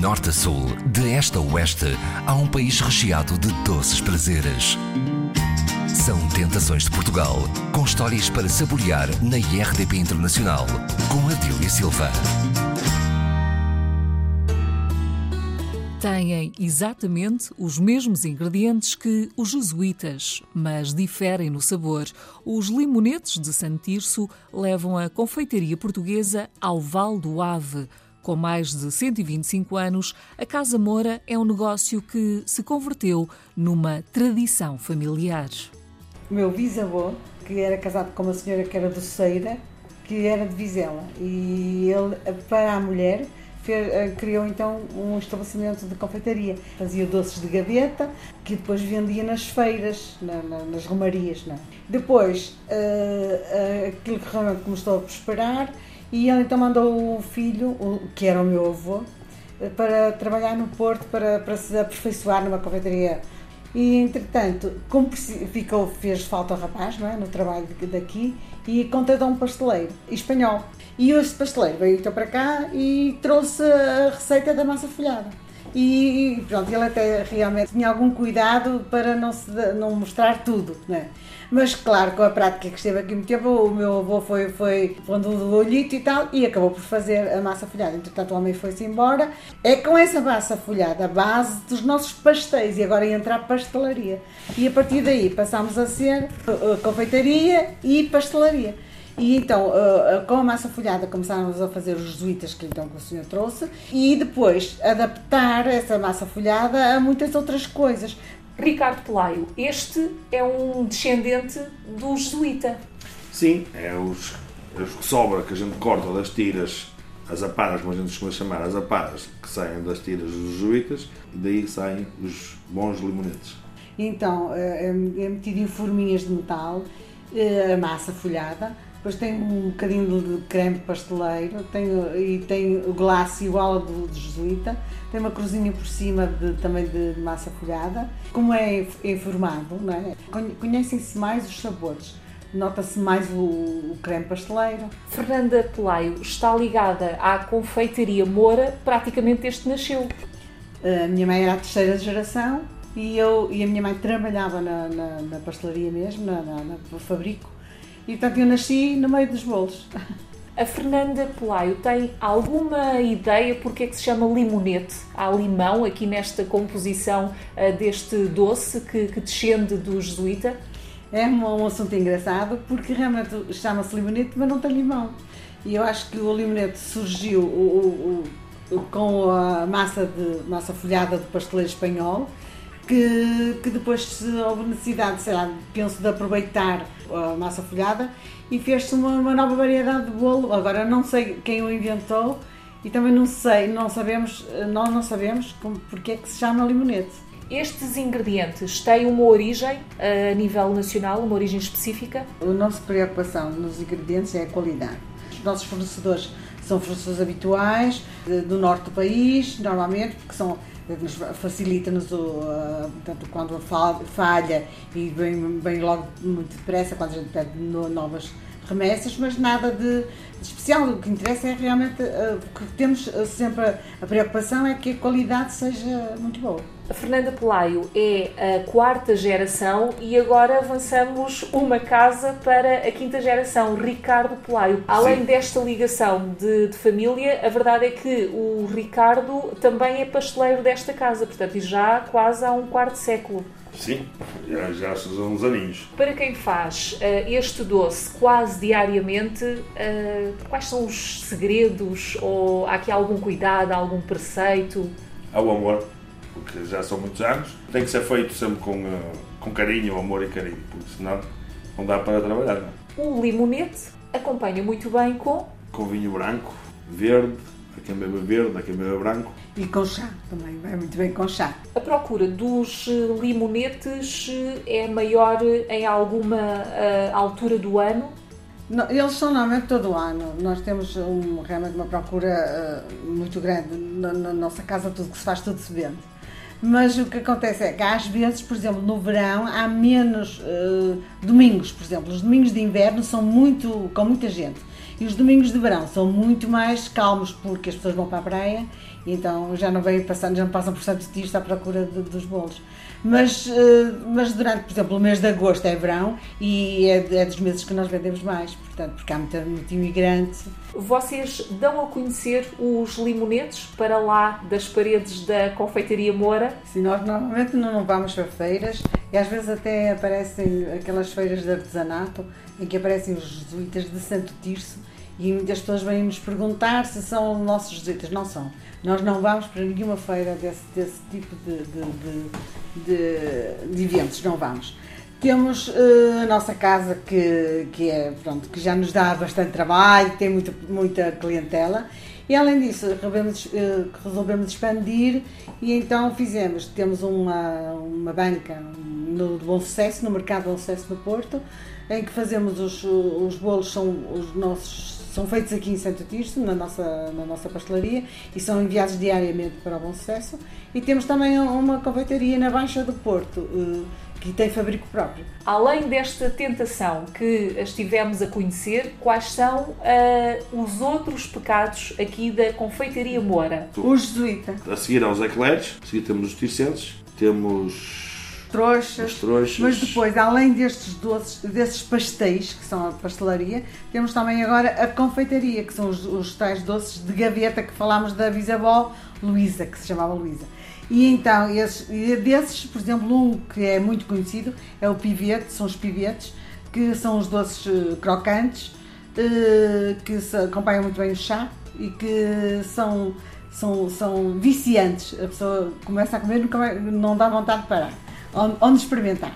norte a sul, de este a oeste, há um país recheado de doces prazeres. São Tentações de Portugal, com histórias para saborear na IRDP Internacional, com Adília Silva. Têm exatamente os mesmos ingredientes que os jesuítas, mas diferem no sabor. Os limonetes de Santirso levam a confeitaria portuguesa ao Val do Ave. Com mais de 125 anos, a Casa Moura é um negócio que se converteu numa tradição familiar. O meu bisavô, que era casado com uma senhora que era doceira, que era de Vizela, e ele, para a mulher, fez, eh, criou então um estabelecimento de confeitaria. Fazia doces de gaveta, que depois vendia nas feiras, na, na, nas romarias. Não é? Depois, uh, uh, aquilo que realmente começou a prosperar, e ele então mandou o filho, o, que era o meu avô, para trabalhar no Porto, para, para se aperfeiçoar numa confeitaria. E, entretanto, como ficou, fez falta ao rapaz não é? no trabalho daqui, e contratou um pasteleiro espanhol. E esse pasteleiro veio então para cá e trouxe a receita da massa folhada. E pronto, ele até realmente tinha algum cuidado para não, se, não mostrar tudo, né? Mas claro, com a prática que esteve aqui muito tempo, o meu avô foi, foi pondo o olhito e tal, e acabou por fazer a massa folhada. Entretanto, o homem foi-se embora. É com essa massa folhada, a base dos nossos pastéis, e agora entra a pastelaria. E a partir daí passámos a ser uh, confeitaria e pastelaria. E então, uh, com a massa folhada, começámos a fazer os jesuítas que então que o senhor trouxe e depois adaptar essa massa folhada a muitas outras coisas. Ricardo Pelaio, este é um descendente do jesuíta. Sim, é os, é os que sobra que a gente corta das tiras, as aparas, como a gente costuma chamar, as aparas que saem das tiras dos jesuítas, e daí saem os bons limonetes. Então, é, é metido em forminhas de metal, a massa folhada, depois tem um bocadinho de creme pasteleiro tem, e tem o glace igual ao do, do jesuíta. Tem uma cruzinha por cima de, também de massa folhada. Como é informado, é? conhecem-se mais os sabores. Nota-se mais o, o, creme pasteleiro. Fernanda Pelaio está ligada à confeitaria Moura praticamente desde que nasceu. A minha mãe era a terceira geração e, eu, e a minha mãe trabalhava na, na, na pastelaria mesmo, na, na, no fabrico e portanto eu nasci no meio dos bolos. A Fernanda Pelaio tem alguma ideia porque é que se chama limonete? Há limão aqui nesta composição uh, deste doce que, que, descende do jesuíta? É um, um assunto engraçado porque realmente chama-se limonete, mas não tem limão. E eu acho que o limonete surgiu o, o, o, com a massa, de, massa folhada do pasteleiro espanhol que, que depois houve necessidade, sei lá, penso de aproveitar a massa folhada e fez-se uma, uma, nova variedade de bolo. Agora não sei quem o inventou e também não sei, não sabemos, nós não sabemos como, porque é que se chama limonete. Estes ingredientes têm uma origem a nível nacional, uma origem específica? A nossa preocupação nos ingredientes é a qualidade. Os nossos fornecedores são fornecedores habituais do norte do país, normalmente, porque são facilita-nos portanto, quando falha e vem, vem logo muito depressa quando a gente pede novas remessas, mas nada de, de, especial. O que interessa é realmente uh, que temos uh, sempre a, a, preocupação é que a qualidade seja muito boa. A Fernanda Pelaio é a quarta geração e agora avançamos uma casa para a quinta geração, Ricardo Pelaio. Além Sim. desta ligação de, de, família, a verdade é que o Ricardo também é pasteleiro desta casa, portanto, já quase há um quarto século. Sim, já, já são uns aninhos. Para quem faz uh, este doce quase diariamente, uh, quais são os segredos? Ou há aqui algum cuidado, algum preceito? Há o amor, porque já são muitos anos. Tem que ser feito sempre com, uh, com carinho, amor e carinho, porque senão não dá para trabalhar. Não? É? O limonete acompanha muito bem com... Com vinho branco, verde, a quem bebe verde, a quem bebe branco. E com chá também, vai muito bem com chá. A procura dos eh, limonetes eh, é maior em alguma uh, altura do ano? Não, eles são normalmente todo o ano. Nós temos um, realmente uma procura uh, muito grande. Na, na, nossa casa tudo que se faz, tudo se vende. Mas o que acontece é que às vezes, por exemplo, no verão há menos uh, domingos, por exemplo. Os domingos de inverno são muito com muita gente. E os domingos de verão são muito mais calmos porque as pessoas vão para a praia e então já não vêm passando, já não passam por Santo Tirso à procura de, dos bolos. Mas, eh, mas durante, por exemplo, o mês de agosto é verão e é, é dos meses que nós vendemos mais, portanto, porque há muito, muito imigrante. Vocês dão a conhecer os limonetes para lá das paredes da confeitaria Moura? Sim, nós normalmente não vamos para feiras e às vezes até aparecem aquelas feiras de artesanato em que aparecem os jesuítas de Santo Tirso e muitas pessoas vêm nos perguntar se são nossos jesuítas. Não são. Nós não vamos para nenhuma feira desse, desse tipo de, de, de, de, eventos, não vamos. Temos uh, a nossa casa que, que, é, pronto, que já nos dá bastante trabalho, tem muita, muita clientela e além disso resolvemos, uh, resolvemos expandir e então fizemos, temos uma, uma banca no Bom Sucesso, no Mercado Bom Sucesso no Porto, em que fazemos os, os bolos, são os nossos são feitos aqui em Santo Tirso, na nossa, na nossa pastelaria, e são enviados diariamente para o Bom Sucesso. E temos também uma confeitaria na Baixa do Porto, eh, que tem fabrico próprio. Além desta tentação que estivemos a conhecer, quais são uh, os outros pecados aqui da confeitaria Moura? O jesuíta. A seguir aos eclairs, a seguir temos os tircenses, temos trouxas, trouxas. Mas depois, além destes doces, desses pastéis, que são a pastelaria, temos também agora a confeitaria, que são os, os tais doces de gaveta que falámos da bisavó Luísa, que se chamava Luísa. E então, esses, desses, por exemplo, um que é muito conhecido é o pivete, são os pivetes, que são os doces eh, crocantes, eh, que se acompanham muito bem o chá e que são, são, são viciantes. A pessoa começa a comer e não dá vontade de parar onde experimentar.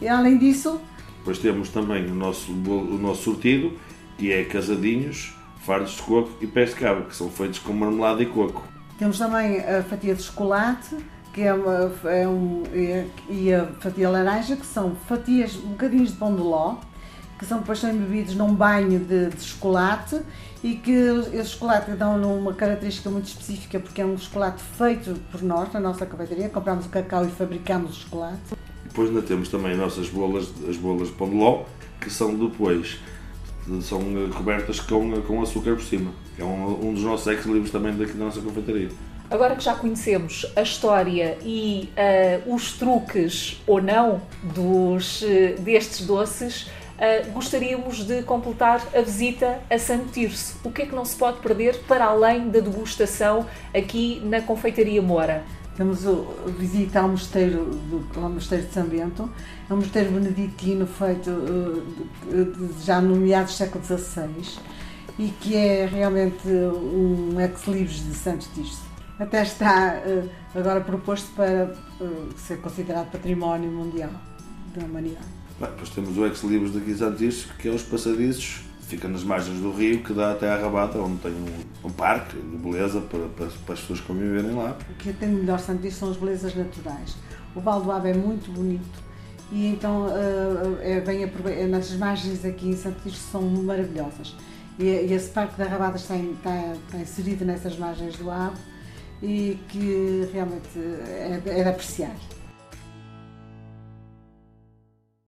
E além disso. Depois temos também o nosso, o nosso sortido, que é casadinhos, fardos de coco e pés de cabra, que são feitos com marmelada e coco. Temos também a fatia de chocolate, que é, uma, é um, é, e a fatia laranja, que são fatias, bocadinhos de pão de ló, que são depois são embebidos num banho de, de, chocolate e que esse chocolate dão uma característica muito específica porque é um chocolate feito por nós, na nossa cafeteria, compramos o cacau e fabricamos o chocolate. Depois ainda temos também as nossas bolas, as bolas de pão de ló, que são depois são cobertas com, com açúcar por cima. É um, um dos nossos ex-livros também daqui da nossa confeitaria. Agora que já conhecemos a história e uh, os truques ou não dos, destes doces, uh, gostaríamos de completar a visita a Santo Tirso. O que é que não se pode perder para além da degustação aqui na Confeitaria Moura? Temos o visita ao mosteiro, do, mosteiro de São Bento, é um mosteiro beneditino feito uh, já no meados do século XVI e que é realmente um ex-libris de Santo Tirso. Até está uh, agora proposto para ser considerado património mundial da humanidade. Bem, depois temos o ex-libris daqui de Santos, que é os passadizos, fica nas margens do rio, que dá até à Rabata, onde tem um, um parque de beleza para, para, para, as pessoas conviverem lá. O que tem de melhor Santos são as belezas naturais. O Val do Ave é muito bonito e então é bem é, nas margens aqui em Santos são maravilhosas. E, e, esse parque da Rabada está, está, está inserido nessas margens do Ave e que realmente é, é de apreciar.